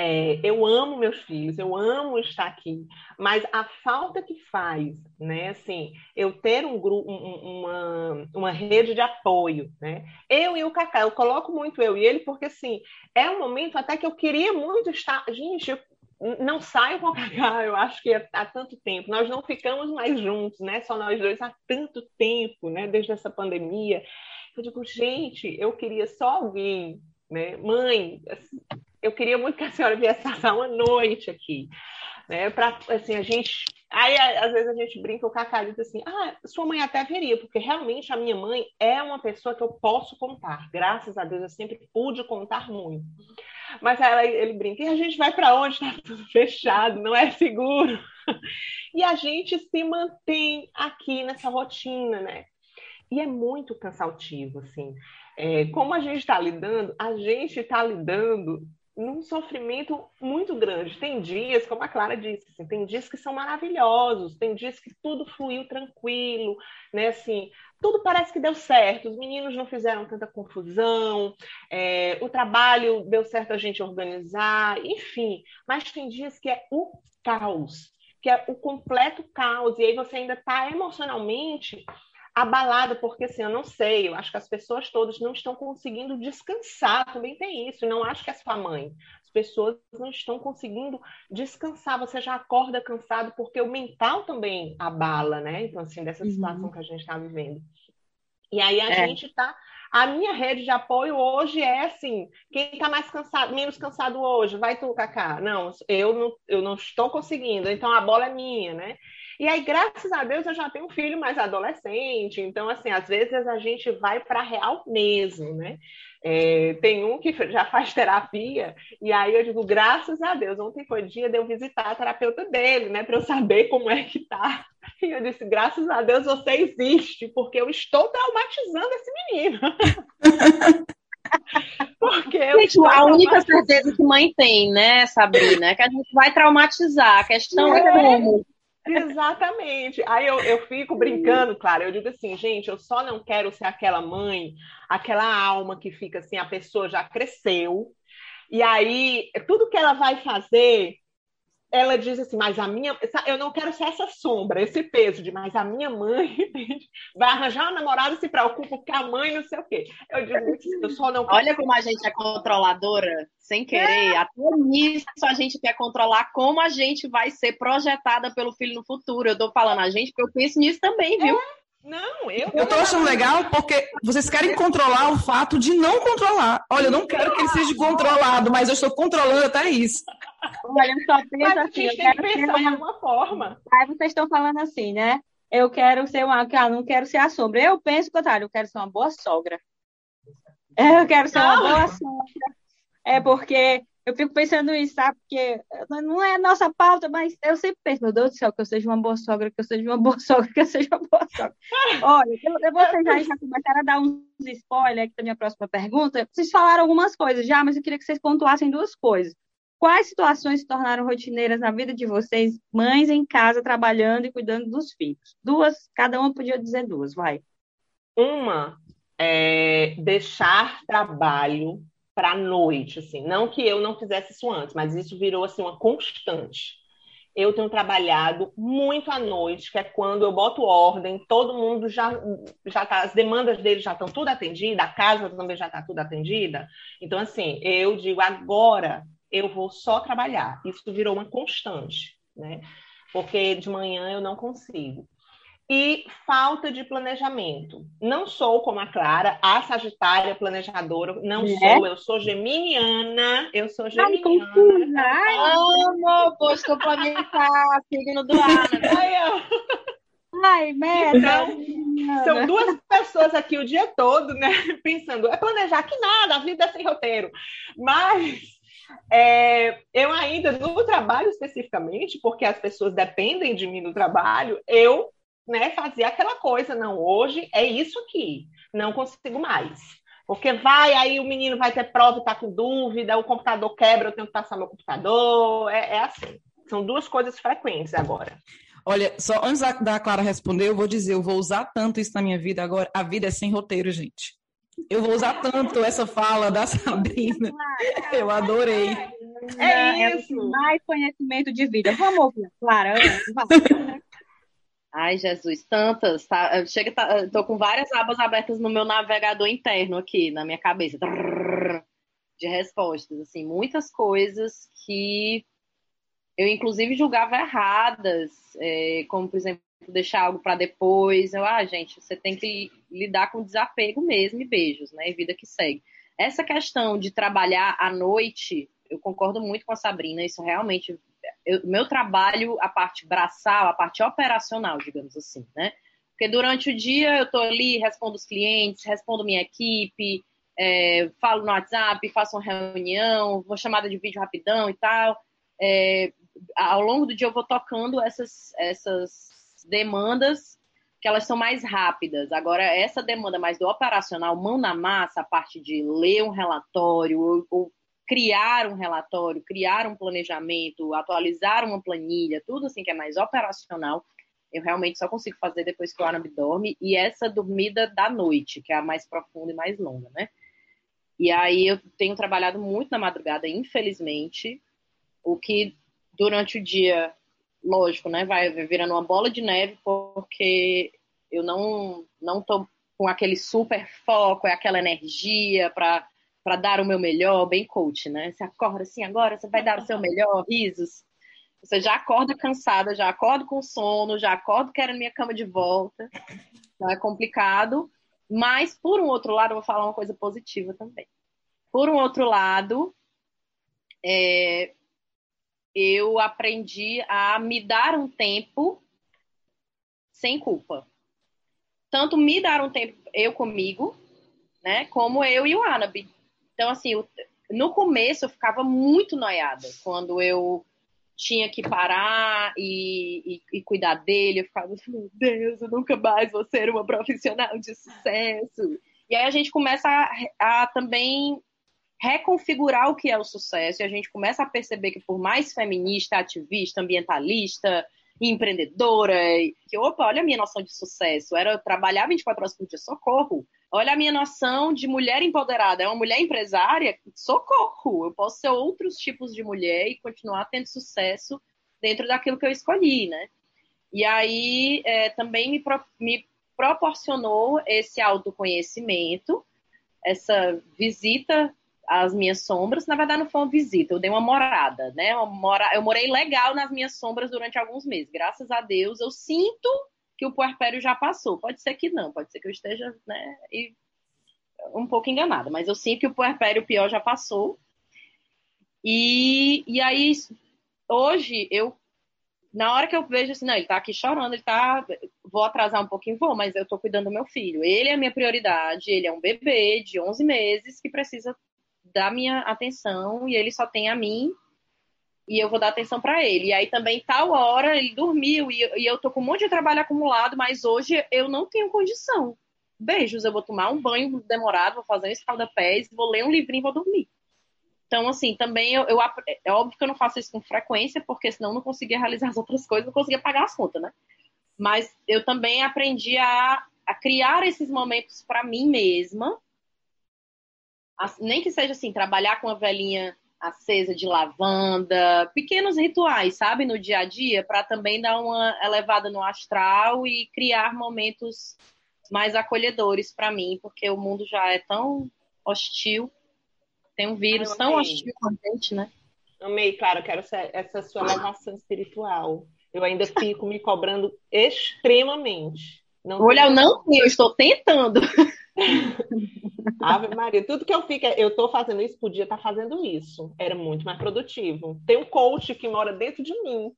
é, eu amo meus filhos, eu amo estar aqui, mas a falta que faz, né, assim, eu ter um grupo, um, uma, uma rede de apoio, né, eu e o Cacá, eu coloco muito eu e ele, porque, assim, é um momento até que eu queria muito estar, gente, eu não saio com o Cacá, eu acho que há tanto tempo, nós não ficamos mais juntos, né, só nós dois há tanto tempo, né, desde essa pandemia, eu digo, gente, eu queria só alguém né? Mãe, eu queria muito que a senhora viesse passar uma noite aqui, né? Para assim a gente, aí às vezes a gente brinca o Cacá diz assim, ah, sua mãe até veria, porque realmente a minha mãe é uma pessoa que eu posso contar. Graças a Deus eu sempre pude contar muito. Mas ela, ele brinca, e a gente vai para onde? Está tudo fechado, não é seguro. E a gente se mantém aqui nessa rotina, né? E é muito cansativo, assim. É, como a gente está lidando, a gente está lidando num sofrimento muito grande. Tem dias, como a Clara disse, assim, tem dias que são maravilhosos, tem dias que tudo fluiu tranquilo, né? Assim, tudo parece que deu certo. Os meninos não fizeram tanta confusão, é, o trabalho deu certo a gente organizar, enfim. Mas tem dias que é o caos, que é o completo caos, e aí você ainda está emocionalmente abalada, porque assim, eu não sei, eu acho que as pessoas todas não estão conseguindo descansar, também tem isso, não acho que é sua mãe. As pessoas não estão conseguindo descansar, você já acorda cansado, porque o mental também abala, né? Então, assim, dessa uhum. situação que a gente está vivendo. E aí a é. gente está a minha rede de apoio hoje é assim: quem está mais cansado, menos cansado hoje, vai tu, Cacá. Não, eu não, eu não estou conseguindo, então a bola é minha, né? E aí, graças a Deus, eu já tenho um filho mais adolescente, então, assim, às vezes a gente vai para real mesmo, né? É, tem um que já faz terapia, e aí eu digo, graças a Deus, ontem foi dia de eu visitar a terapeuta dele, né, para eu saber como é que tá. E eu disse, graças a Deus você existe, porque eu estou traumatizando esse menino. Porque gente, a única certeza que mãe tem, né, Sabrina, é que a gente vai traumatizar. A questão é, é como. Exatamente. Aí eu, eu fico brincando, claro. Eu digo assim, gente, eu só não quero ser aquela mãe, aquela alma que fica assim, a pessoa já cresceu, e aí tudo que ela vai fazer ela diz assim, mas a minha. Eu não quero ser essa sombra, esse peso de, mas a minha mãe vai arranjar uma namorada e se preocupa porque a mãe não sei o quê. Eu digo, eu só não. Olha como a gente é controladora, sem querer. É. Até nisso a gente quer controlar como a gente vai ser projetada pelo filho no futuro. Eu tô falando a gente, porque eu penso nisso também, viu? É. Não, eu. Eu tô achando legal porque vocês querem controlar o fato de não controlar. Olha, eu não quero que ele seja controlado, mas eu estou controlando até isso. Olha, eu só penso assim, eu quero pensar ser... de alguma forma. Aí vocês estão falando assim, né? Eu quero ser uma. Ah, não quero ser a sombra. Eu penso, contrário, eu quero ser uma boa sogra. Eu quero ser não. uma boa sogra. É porque eu fico pensando isso, sabe? Porque não é nossa pauta, mas eu sempre penso, meu Deus do céu, que eu seja uma boa sogra, que eu seja uma boa sogra, que eu seja uma boa sogra. Olha, eu, eu vocês já começaram a dar uns spoilers aqui da minha próxima pergunta. Vocês falaram algumas coisas já, mas eu queria que vocês pontuassem duas coisas. Quais situações se tornaram rotineiras na vida de vocês, mães em casa, trabalhando e cuidando dos filhos? Duas, cada uma podia dizer duas, vai. Uma é deixar trabalho para a noite, assim. Não que eu não fizesse isso antes, mas isso virou assim uma constante. Eu tenho trabalhado muito à noite, que é quando eu boto ordem, todo mundo já já tá, as demandas dele já estão tudo atendidas, a casa também já está tudo atendida. Então assim, eu digo agora eu vou só trabalhar. Isso virou uma constante, né? Porque de manhã eu não consigo e falta de planejamento. Não sou como a Clara, a Sagitária planejadora, não é? sou, eu sou geminiana, eu sou geminiana. Ai, amo, posto complementar, signo do ar. Né? Ai, meta! Então, são duas pessoas aqui o dia todo, né? Pensando, é planejar que nada, a vida é sem roteiro. Mas é, eu ainda, no trabalho especificamente, porque as pessoas dependem de mim no trabalho, eu né, fazia aquela coisa, não, hoje é isso aqui, não consigo mais. Porque vai, aí o menino vai ter prova e tá com dúvida, o computador quebra, eu tenho que passar meu computador, é, é assim. São duas coisas frequentes agora. Olha, só antes da Clara responder, eu vou dizer, eu vou usar tanto isso na minha vida agora. A vida é sem roteiro, gente. Eu vou usar tanto essa fala da Sabrina. Eu adorei. É, é isso. Mais conhecimento de vida. Vamos ouvir, Clara. Ai, Jesus, tantas. Tá, chega, tá, tô com várias abas abertas no meu navegador interno aqui, na minha cabeça. De respostas, assim, muitas coisas que eu, inclusive, julgava erradas, é, como, por exemplo, deixar algo para depois. Eu, ah, gente, você tem que lidar com desapego mesmo e beijos, né? E vida que segue. Essa questão de trabalhar à noite, eu concordo muito com a Sabrina, isso realmente. O meu trabalho, a parte braçal, a parte operacional, digamos assim, né? Porque durante o dia eu estou ali, respondo os clientes, respondo minha equipe, é, falo no WhatsApp, faço uma reunião, vou chamada de vídeo rapidão e tal. É, ao longo do dia eu vou tocando essas, essas demandas que elas são mais rápidas. Agora, essa demanda mais do operacional, mão na massa, a parte de ler um relatório ou, ou criar um relatório, criar um planejamento, atualizar uma planilha, tudo assim que é mais operacional, eu realmente só consigo fazer depois que o Arab dorme, e essa dormida da noite, que é a mais profunda e mais longa, né? E aí eu tenho trabalhado muito na madrugada, infelizmente, o que durante o dia lógico, né, vai virando uma bola de neve porque eu não não tô com aquele super foco, é aquela energia para para dar o meu melhor, bem coach, né? Você acorda assim agora, você vai dar o seu melhor, risos. Você já acorda cansada, já acorda com sono, já acordo querendo minha cama de volta. Então é complicado. Mas, por um outro lado, eu vou falar uma coisa positiva também. Por um outro lado, é, eu aprendi a me dar um tempo sem culpa. Tanto me dar um tempo eu comigo, né, como eu e o Anabi. Então, assim, no começo eu ficava muito noiada quando eu tinha que parar e, e, e, cuidar dele. Eu ficava assim, meu Deus, eu nunca mais vou ser uma profissional de sucesso. E aí a gente começa a, a também reconfigurar o que é o sucesso e a gente começa a perceber que por mais feminista, ativista, ambientalista, empreendedora, que opa, olha a minha noção de sucesso, era trabalhar 24 horas por dia, socorro. Olha a minha noção de mulher empoderada, é uma mulher empresária, socorro. Eu posso ser outros tipos de mulher e continuar tendo sucesso dentro daquilo que eu escolhi, né? E aí é, também me, pro, me proporcionou esse autoconhecimento, essa visita as minhas sombras. Na verdade, não foi uma visita, eu dei uma morada, né? Uma mora... Eu morei legal nas minhas sombras durante alguns meses. Graças a Deus, eu sinto que o puerpério já passou. Pode ser que não, pode ser que eu esteja, né, e... um pouco enganada, mas eu sinto que o puerpério pior já passou. E, e aí, hoje, eu na hora que eu vejo assim, não, ele tá aqui chorando, ele tá. Vou atrasar um pouquinho, vou, mas eu tô cuidando do meu filho. Ele é a minha prioridade, ele é um bebê de 11 meses que precisa dar minha atenção e ele só tem a mim e eu vou dar atenção para ele. E aí também, tal hora, ele dormiu e, e, eu tô com um monte de trabalho acumulado, mas hoje eu não tenho condição. Beijos, eu vou tomar um banho demorado, vou fazer um escalda-pés, vou ler um livrinho e vou dormir. Então, assim, também eu, eu, é óbvio que eu não faço isso com frequência, porque senão eu não conseguia realizar as outras coisas, não conseguia pagar as contas, né? Mas eu também aprendi a, a criar esses momentos para mim mesma, nem que seja assim, trabalhar com a velhinha acesa de lavanda, pequenos rituais, sabe, no dia a dia, para também dar uma elevada no astral e criar momentos mais acolhedores para mim, porque o mundo já é tão hostil, tem um vírus tão hostil com a gente, né? Amei, claro, quero essa sua elevação espiritual. Eu ainda fico me cobrando extremamente. Não Olha, eu não tenho, eu estou tentando. Ave Maria, tudo que eu fico, eu estou fazendo isso, podia estar tá fazendo isso. Era muito mais produtivo. Tem um coach que mora dentro de mim.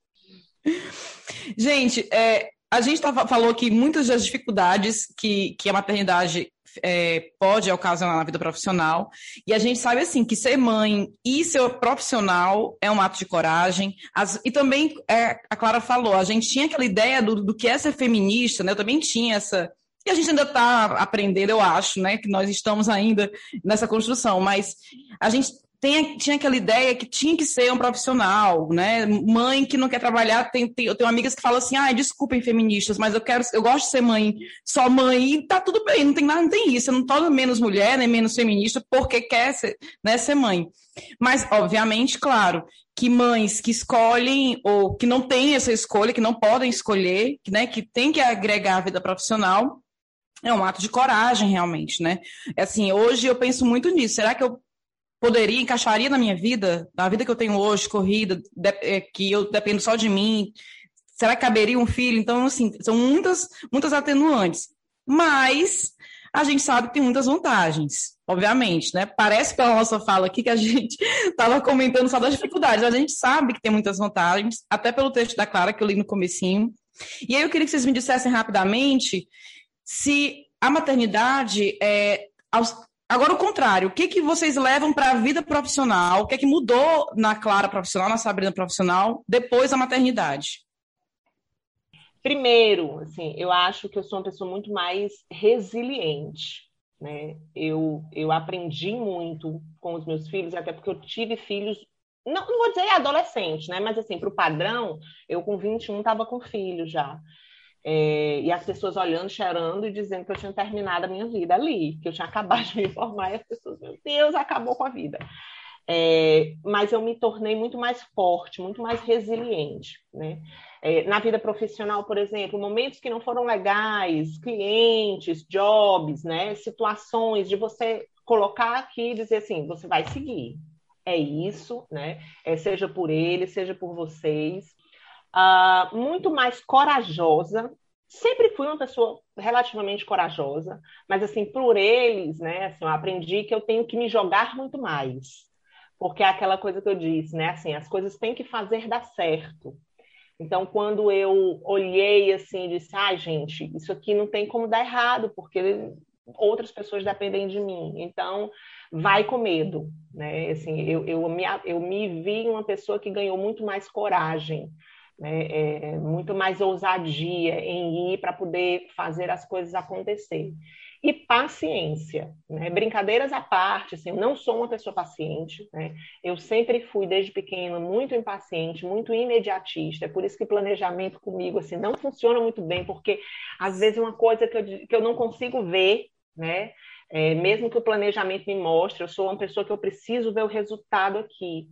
Gente, é, a gente falou que muitas das dificuldades que, que a maternidade é, pode ocasionar na vida profissional. E a gente sabe assim que ser mãe e ser profissional é um ato de coragem. As, e também é, a Clara falou, a gente tinha aquela ideia do, do que é ser feminista, né? Eu também tinha essa. E a gente ainda está aprendendo, eu acho, né? Que nós estamos ainda nessa construção, mas a gente tem, tinha aquela ideia que tinha que ser um profissional, né? Mãe que não quer trabalhar, tem, tem, eu tenho amigas que falam assim, ah, desculpem feministas, mas eu quero, eu gosto de ser mãe, só mãe, e tá tudo bem, não tem nada, não tem isso, eu não torno menos mulher, nem menos feminista, porque quer ser, né, ser mãe. Mas, obviamente, claro, que mães que escolhem ou que não têm essa escolha, que não podem escolher, né, que tem que agregar a vida profissional, é um ato de coragem, realmente, né? Assim, hoje eu penso muito nisso. Será que eu poderia, encaixaria na minha vida, na vida que eu tenho hoje, corrida, de, é, que eu dependo só de mim? Será que caberia um filho? Então, assim, são muitas, muitas atenuantes. Mas a gente sabe que tem muitas vantagens, obviamente, né? Parece pela nossa fala aqui que a gente estava comentando só das dificuldades, a gente sabe que tem muitas vantagens, até pelo texto da Clara que eu li no comecinho. E aí eu queria que vocês me dissessem rapidamente se a maternidade é, Agora, o contrário, o que, que vocês levam para a vida profissional? O que é que mudou na Clara profissional, na Sabrina profissional, depois da maternidade? Primeiro, assim, eu acho que eu sou uma pessoa muito mais resiliente. Né? Eu, eu aprendi muito com os meus filhos, até porque eu tive filhos, não, não vou dizer adolescente, né? mas assim, para o padrão, eu com 21 estava com filho já. É, e as pessoas olhando, chorando e dizendo que eu tinha terminado a minha vida ali, que eu tinha acabado de me formar, e as pessoas, meu Deus, acabou com a vida. É, mas eu me tornei muito mais forte, muito mais resiliente. Né? É, na vida profissional, por exemplo, momentos que não foram legais, clientes, jobs, né? situações de você colocar aqui e dizer assim: você vai seguir. É isso, né? É, seja por ele, seja por vocês uh, muito mais corajosa. Sempre fui uma pessoa relativamente corajosa, mas assim, por eles, né, assim, eu aprendi que eu tenho que me jogar muito mais. Porque é aquela coisa que eu disse, né, assim, as coisas têm que fazer dar certo. Então, quando eu olhei assim, disse: "Ai, ah, gente, isso aqui não tem como dar errado, porque outras pessoas dependem de mim". Então, vai com medo, né? Assim, eu, eu, me, eu me vi uma pessoa que ganhou muito mais coragem né, é, muito mais ousadia em ir para poder fazer as coisas acontecer. E paciência, né? brincadeiras à parte, assim, eu não sou uma pessoa paciente, né? eu sempre fui, desde pequena, muito impaciente, muito imediatista, é por isso que planejamento comigo assim, não funciona muito bem, porque às vezes uma coisa que eu, que eu não consigo ver, né? É, mesmo que o planejamento me mostre, eu sou uma pessoa que eu preciso ver o resultado aqui.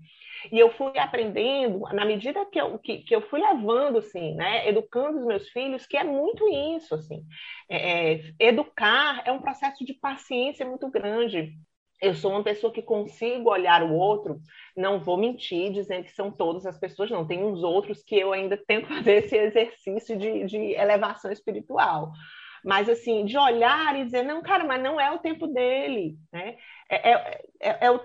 E eu fui aprendendo, na medida que eu, que, que eu fui levando, assim, né, educando os meus filhos, que é muito isso, assim. É, é, educar é um processo de paciência muito grande. Eu sou uma pessoa que consigo olhar o outro, não vou mentir dizendo que são todas as pessoas, não. Tem uns outros que eu ainda tento fazer esse exercício de, de elevação espiritual mas assim, de olhar e dizer, não, cara, mas não é o tempo dele, né? É, é, é, é o,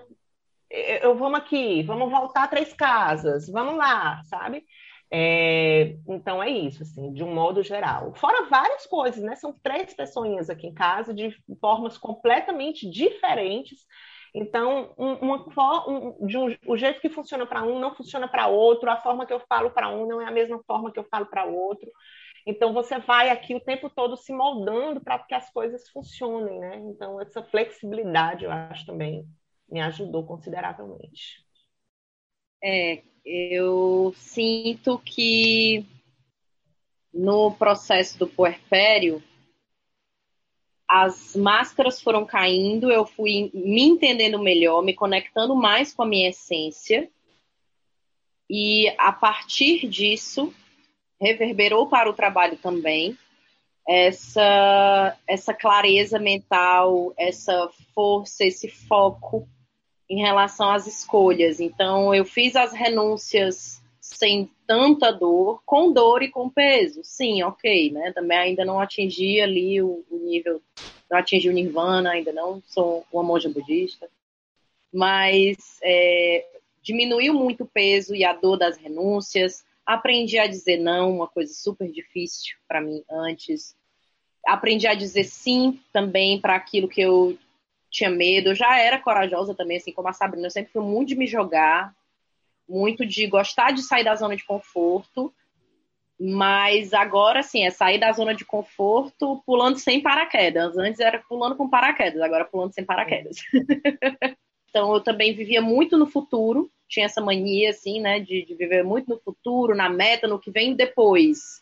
eu vamos aqui, vamos voltar três casas, vamos lá, sabe? É, então é isso, assim, de um modo geral. Fora várias coisas, né? São três pessoinhas aqui em casa de formas completamente diferentes. Então, um, uma, um, de um, o jeito que funciona para um não funciona para outro, a forma que eu falo para um não é a mesma forma que eu falo para outro. Então, você vai aqui o tempo todo se moldando para que as coisas funcionem, né? Então, essa flexibilidade, eu acho também me ajudou consideravelmente. É, eu sinto que no processo do puerpério, as máscaras foram caindo, eu fui me entendendo melhor, me conectando mais com a minha essência. E a partir disso, reverberou para o trabalho também essa, essa clareza mental, essa força, esse foco em relação às escolhas. Então, eu fiz as renúncias sem tanta dor, com dor e com peso. Sim, ok, né? Também ainda não atingi ali o, o nível, não atingi o nirvana, ainda não sou uma monja budista, mas é, diminuiu muito o peso e a dor das renúncias, Aprendi a dizer não, uma coisa super difícil para mim antes. Aprendi a dizer sim também para aquilo que eu tinha medo. Eu já era corajosa também, assim como a Sabrina. Eu sempre fui muito de me jogar, muito de gostar de sair da zona de conforto. Mas agora, sim, é sair da zona de conforto pulando sem paraquedas. Antes era pulando com paraquedas, agora pulando sem paraquedas. então, eu também vivia muito no futuro tinha essa mania, assim, né, de, de viver muito no futuro, na meta, no que vem depois.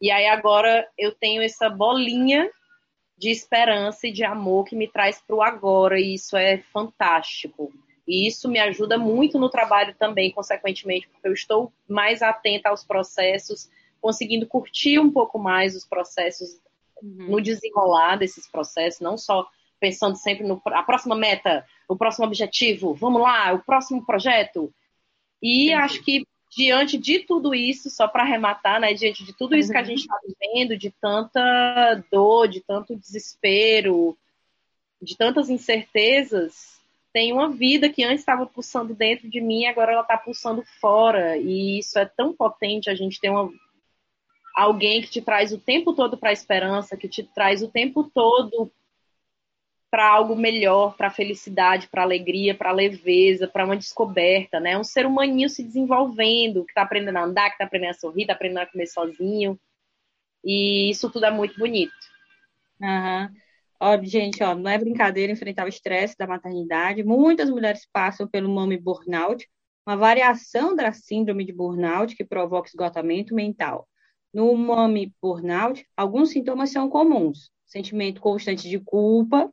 E aí agora eu tenho essa bolinha de esperança e de amor que me traz para o agora, e isso é fantástico. E isso me ajuda muito no trabalho também, consequentemente, porque eu estou mais atenta aos processos, conseguindo curtir um pouco mais os processos, uhum. no desenrolar desses processos, não só pensando sempre no a próxima meta, o próximo objetivo, vamos lá, o próximo projeto. E Entendi. acho que diante de tudo isso, só para arrematar, né, diante de tudo isso uhum. que a uhum. gente está vivendo, de tanta dor, de tanto desespero, de tantas incertezas, tem uma vida que antes estava pulsando dentro de mim, agora ela está pulsando fora. E isso é tão potente a gente ter uma alguém que te traz o tempo todo para a esperança, que te traz o tempo todo para algo melhor, para felicidade, para alegria, para leveza, para uma descoberta, né? Um ser humaninho se desenvolvendo, que está aprendendo a andar, que está aprendendo a sorrir, está aprendendo a comer sozinho. E isso tudo é muito bonito. Uhum. Ó, gente, ó, não é brincadeira enfrentar o estresse da maternidade. Muitas mulheres passam pelo mami burnout, uma variação da síndrome de burnout que provoca esgotamento mental. No mami burnout, alguns sintomas são comuns: sentimento constante de culpa,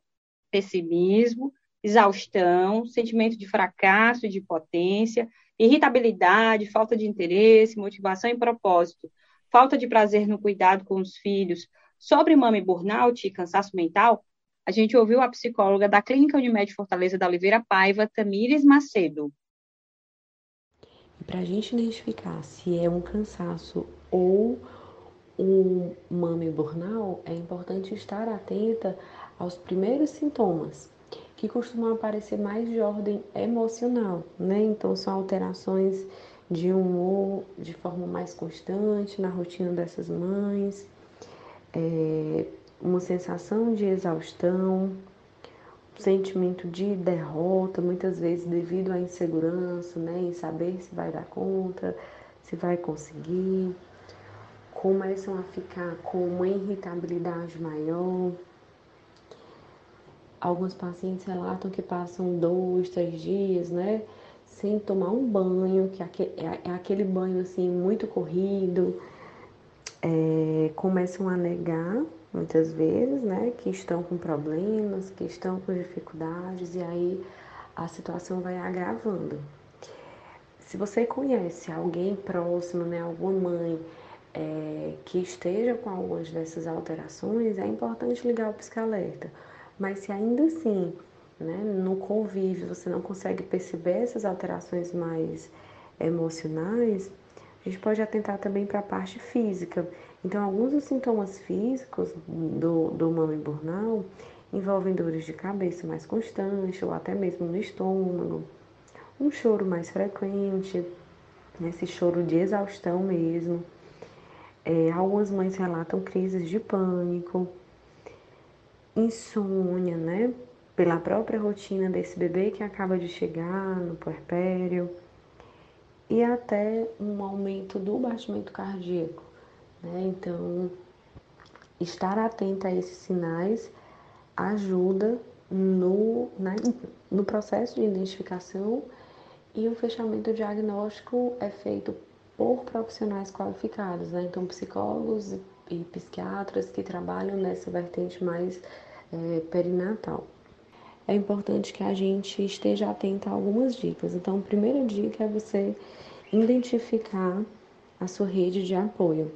pessimismo, exaustão, sentimento de fracasso e de impotência, irritabilidade, falta de interesse, motivação e propósito, falta de prazer no cuidado com os filhos. Sobre mama e burnout e cansaço mental, a gente ouviu a psicóloga da Clínica Unimed Fortaleza da Oliveira Paiva, Tamires Macedo. Para a gente identificar se é um cansaço ou um mame burnout, é importante estar atenta aos primeiros sintomas, que costumam aparecer mais de ordem emocional, né? Então, são alterações de humor de forma mais constante na rotina dessas mães, é, uma sensação de exaustão, um sentimento de derrota, muitas vezes devido à insegurança, né? Em saber se vai dar conta, se vai conseguir, começam a ficar com uma irritabilidade maior Alguns pacientes relatam que passam dois, três dias, né, sem tomar um banho, que é, é aquele banho assim muito corrido. É, começam a negar muitas vezes, né, que estão com problemas, que estão com dificuldades e aí a situação vai agravando. Se você conhece alguém próximo, né, alguma mãe é, que esteja com algumas dessas alterações, é importante ligar o pisca-alerta mas se ainda assim, né, no convívio, você não consegue perceber essas alterações mais emocionais, a gente pode atentar também para a parte física. Então, alguns dos sintomas físicos do, do mama burnout envolvem dores de cabeça mais constantes, ou até mesmo no estômago, um choro mais frequente, esse choro de exaustão mesmo. É, algumas mães relatam crises de pânico, insônia, né? Pela própria rotina desse bebê que acaba de chegar no puerpério e até um aumento do batimento cardíaco, né? Então, estar atenta a esses sinais ajuda no, na, no processo de identificação e o fechamento diagnóstico é feito por profissionais qualificados, né? Então, psicólogos e psiquiatras que trabalham nessa vertente mais é, perinatal. É importante que a gente esteja atento a algumas dicas. Então, a primeira dica é você identificar a sua rede de apoio,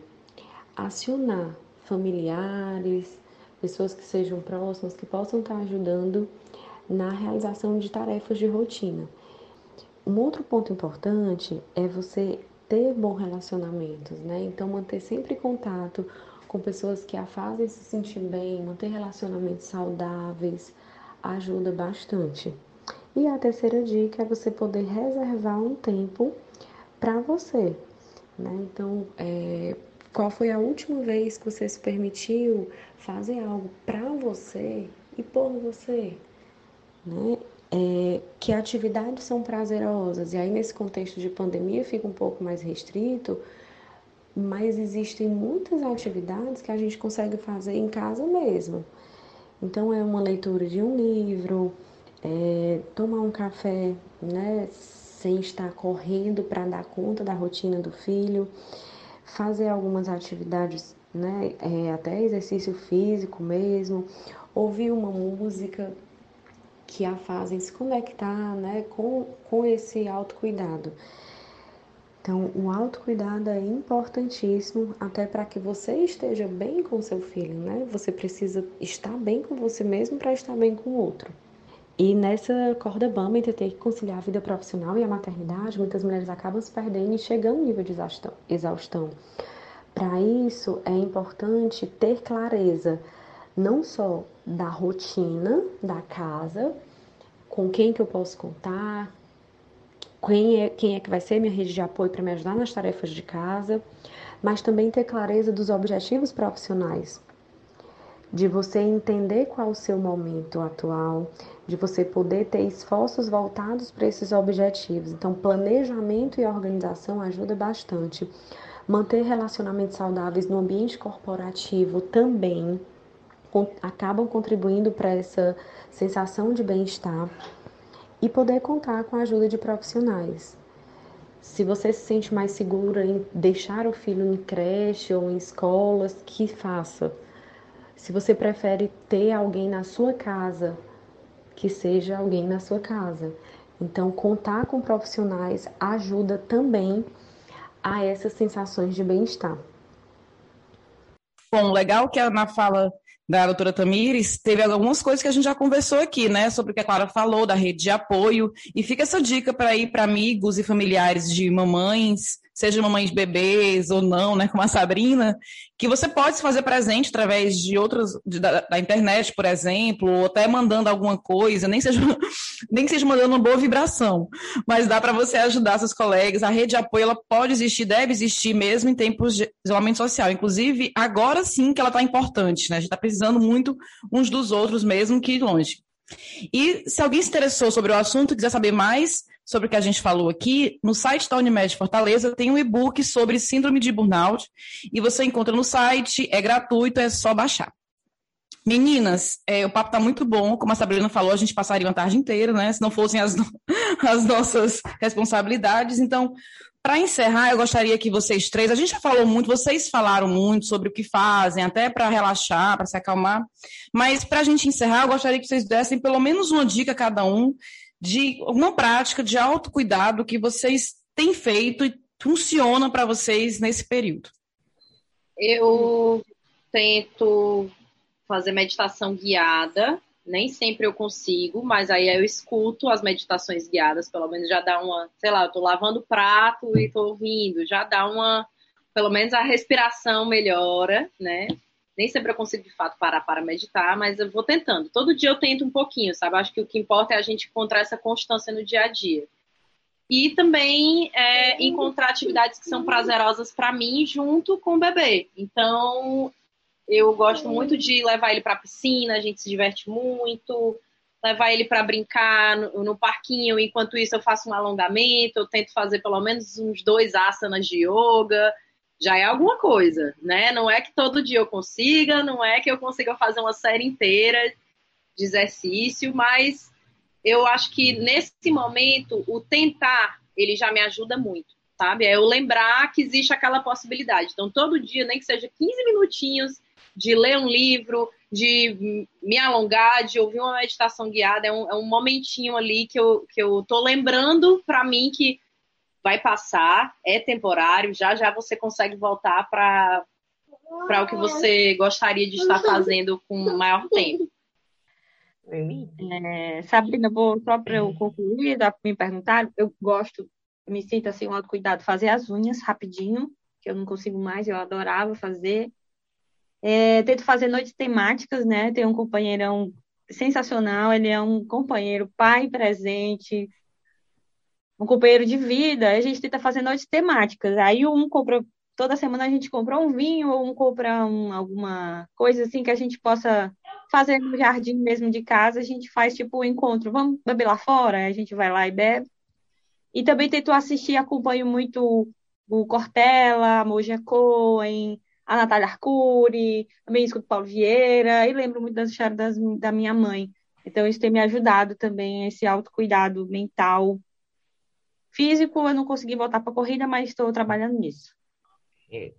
acionar familiares, pessoas que sejam próximas, que possam estar ajudando na realização de tarefas de rotina. Um outro ponto importante é você ter bons relacionamentos, né? Então, manter sempre contato com pessoas que a fazem se sentir bem, manter relacionamentos saudáveis, ajuda bastante. E a terceira dica é você poder reservar um tempo para você, Né? Então, é, qual foi a última vez que você se permitiu fazer algo para você e por você? Né? É, que atividades são prazerosas? E aí, nesse contexto de pandemia, fica um pouco mais restrito, mas existem muitas atividades que a gente consegue fazer em casa mesmo. Então, é uma leitura de um livro, é, tomar um café, né, sem estar correndo para dar conta da rotina do filho, fazer algumas atividades, né, é, até exercício físico mesmo, ouvir uma música que a fazem se conectar, né, com, com esse autocuidado. Então, o autocuidado é importantíssimo até para que você esteja bem com seu filho, né? Você precisa estar bem com você mesmo para estar bem com o outro. E nessa corda bamba entre ter que conciliar a vida profissional e a maternidade, muitas mulheres acabam se perdendo e chegando ao nível de exaustão. Para isso, é importante ter clareza não só da rotina da casa, com quem que eu posso contar, quem é, quem é que vai ser minha rede de apoio para me ajudar nas tarefas de casa, mas também ter clareza dos objetivos profissionais, de você entender qual o seu momento atual, de você poder ter esforços voltados para esses objetivos. Então, planejamento e organização ajuda bastante. Manter relacionamentos saudáveis no ambiente corporativo também acabam contribuindo para essa sensação de bem-estar e poder contar com a ajuda de profissionais. Se você se sente mais segura em deixar o filho em creche ou em escolas, que faça. Se você prefere ter alguém na sua casa, que seja alguém na sua casa. Então, contar com profissionais ajuda também a essas sensações de bem-estar. Bom, legal que a Ana fala da doutora Tamires, teve algumas coisas que a gente já conversou aqui, né, sobre o que a Clara falou, da rede de apoio, e fica essa dica para ir para amigos e familiares de mamães, seja mamães bebês ou não, né, como a Sabrina, que você pode se fazer presente através de outras, de, da, da, internet, por exemplo, ou até mandando alguma coisa, nem seja, nem que seja mandando uma boa vibração, mas dá para você ajudar seus colegas. A rede de apoio, ela pode existir, deve existir mesmo em tempos de isolamento social. Inclusive, agora sim que ela está importante, né, a gente está precisando muito uns dos outros mesmo que longe. E se alguém se interessou sobre o assunto e quiser saber mais, sobre o que a gente falou aqui, no site da Unimed Fortaleza tem um e-book sobre síndrome de burnout e você encontra no site, é gratuito, é só baixar. Meninas, é, o papo está muito bom. Como a Sabrina falou, a gente passaria uma tarde inteira, né? Se não fossem as, as nossas responsabilidades. Então, para encerrar, eu gostaria que vocês três, a gente já falou muito, vocês falaram muito sobre o que fazem, até para relaxar, para se acalmar. Mas para a gente encerrar, eu gostaria que vocês dessem pelo menos uma dica cada um de uma prática de autocuidado que vocês têm feito e funciona para vocês nesse período? Eu tento fazer meditação guiada, nem sempre eu consigo, mas aí eu escuto as meditações guiadas, pelo menos já dá uma, sei lá, eu tô lavando prato e tô ouvindo, já dá uma, pelo menos a respiração melhora, né? Nem sempre eu consigo de fato parar para meditar, mas eu vou tentando. Todo dia eu tento um pouquinho, sabe? Acho que o que importa é a gente encontrar essa constância no dia a dia. E também é, encontrar atividades que são prazerosas para mim junto com o bebê. Então, eu gosto muito de levar ele para a piscina, a gente se diverte muito, levar ele para brincar no, no, parquinho. Enquanto isso, eu faço um alongamento, eu tento fazer pelo menos uns dois asanas de yoga já é alguma coisa, né? Não é que todo dia eu consiga, não é que eu consiga fazer uma série inteira de exercício, mas eu acho que nesse momento o tentar ele já me ajuda muito, sabe? É eu lembrar que existe aquela possibilidade. Então, todo dia, nem que seja 15 minutinhos de ler um livro, de me alongar, de ouvir uma meditação guiada, é um, é um momentinho ali que eu, que eu tô lembrando para mim que vai passar, é temporário, já já você consegue voltar para para o que você gostaria de estar fazendo com maior tempo. É, Sabrina, vou só para eu concluir, me perguntar, eu gosto, me sinto assim um autocuidado, fazer as unhas rapidinho, que eu não consigo mais, eu adorava fazer. É, tento fazer noites temáticas, né? Tem um companheirão sensacional, ele é um companheiro pai presente, um companheiro de vida, a gente tenta fazer noites temáticas. Aí um compra, toda semana a gente compra um vinho, ou um compra um, alguma coisa assim que a gente possa fazer no jardim mesmo de casa, a gente faz tipo um encontro, vamos beber lá fora, a gente vai lá e bebe. E também tento assistir, acompanho muito o Cortella, a Moja Cohen, a Natália Arcuri, também escuto Paulo Vieira, e lembro muito das histórias das, da minha mãe. Então, isso tem me ajudado também, esse autocuidado mental. Físico, eu não consegui voltar para a corrida, mas estou trabalhando nisso. É.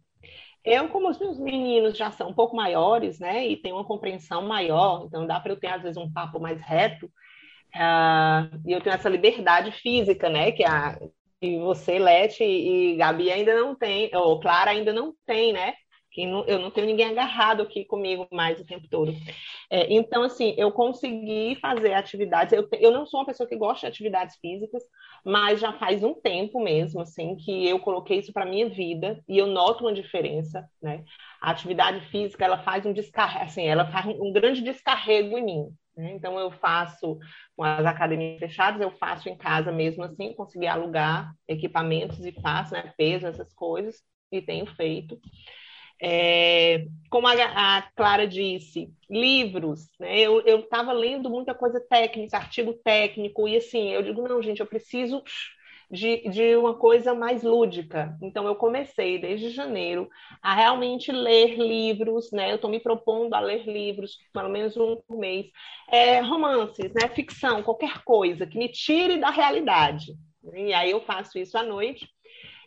Eu, como os meus meninos já são um pouco maiores, né, e têm uma compreensão maior, então dá para eu ter, às vezes, um papo mais reto, uh, e eu tenho essa liberdade física, né, que, a, que você, Lete e Gabi ainda não tem, ou Clara ainda não tem, né, que eu não tenho ninguém agarrado aqui comigo mais o tempo todo. É, então, assim, eu consegui fazer atividades. Eu, eu não sou uma pessoa que gosta de atividades físicas, mas já faz um tempo mesmo, assim, que eu coloquei isso para minha vida e eu noto uma diferença, né? A atividade física, ela faz um descarrego, assim, ela faz um grande descarrego em mim. Né? Então, eu faço com as academias fechadas, eu faço em casa mesmo assim, consegui alugar equipamentos e faço, né, peso, essas coisas, e tenho feito. É, como a, a, Clara disse, livros, né? Eu estava lendo muita coisa técnica, artigo técnico, e assim, eu digo, não, gente, eu preciso de, de uma coisa mais lúdica. Então, eu comecei desde janeiro a realmente ler livros, né? Eu estou me propondo a ler livros, pelo menos um por mês. É, romances, né? Ficção, qualquer coisa que me tire da realidade. E aí eu faço isso à noite.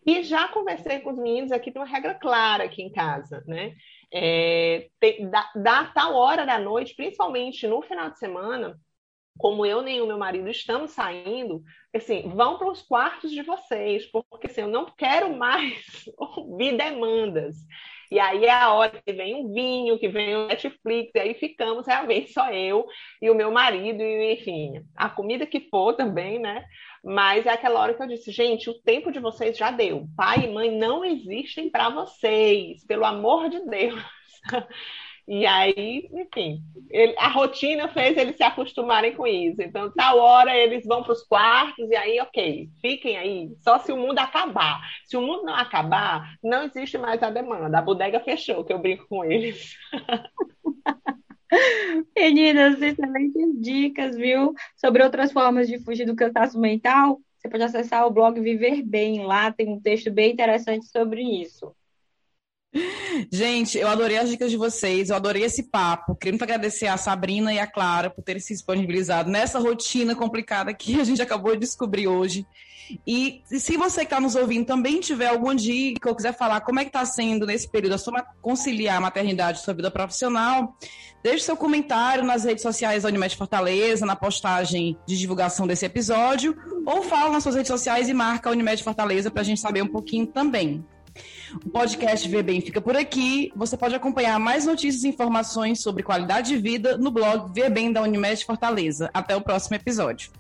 E já conversei com os meninos, aqui tem uma regra clara aqui em casa, né? É, tem, da, da tal hora da noite, principalmente no final de semana, como eu nem o meu marido estamos saindo, assim, vão para os quartos de vocês, porque assim, eu não quero mais ouvir demandas. E aí é a hora que vem um vinho, que vem o Netflix, e aí ficamos realmente só eu e o meu marido, e enfim, a comida que for também, né? Mas é aquela hora que eu disse, gente, o tempo de vocês já deu. Pai e mãe não existem para vocês, pelo amor de Deus. E aí, enfim, ele, a rotina fez eles se acostumarem com isso. Então, tal hora eles vão para os quartos e aí, ok, fiquem aí. Só se o mundo acabar. Se o mundo não acabar, não existe mais a demanda. A bodega fechou, que eu brinco com eles. Meninas, excelentes dicas, viu? Sobre outras formas de fugir do cansaço mental. Você pode acessar o blog Viver Bem. Lá tem um texto bem interessante sobre isso. Gente, eu adorei as dicas de vocês, eu adorei esse papo. Queria muito agradecer a Sabrina e a Clara por terem se disponibilizado nessa rotina complicada que a gente acabou de descobrir hoje. E, se você que está nos ouvindo também tiver alguma dica ou quiser falar como é que está sendo nesse período a sua conciliar a maternidade e sua vida profissional, deixe seu comentário nas redes sociais da Unimed Fortaleza, na postagem de divulgação desse episódio, ou fala nas suas redes sociais e marca a Unimed Fortaleza para a gente saber um pouquinho também. O podcast Ver Bem fica por aqui. Você pode acompanhar mais notícias e informações sobre qualidade de vida no blog Ver Bem da Unimed Fortaleza. Até o próximo episódio.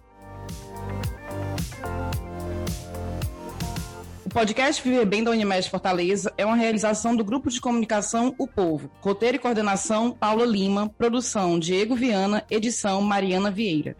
O podcast Viver Bem da Unimed Fortaleza é uma realização do Grupo de Comunicação O Povo. Roteiro e coordenação, Paula Lima. Produção, Diego Viana. Edição, Mariana Vieira.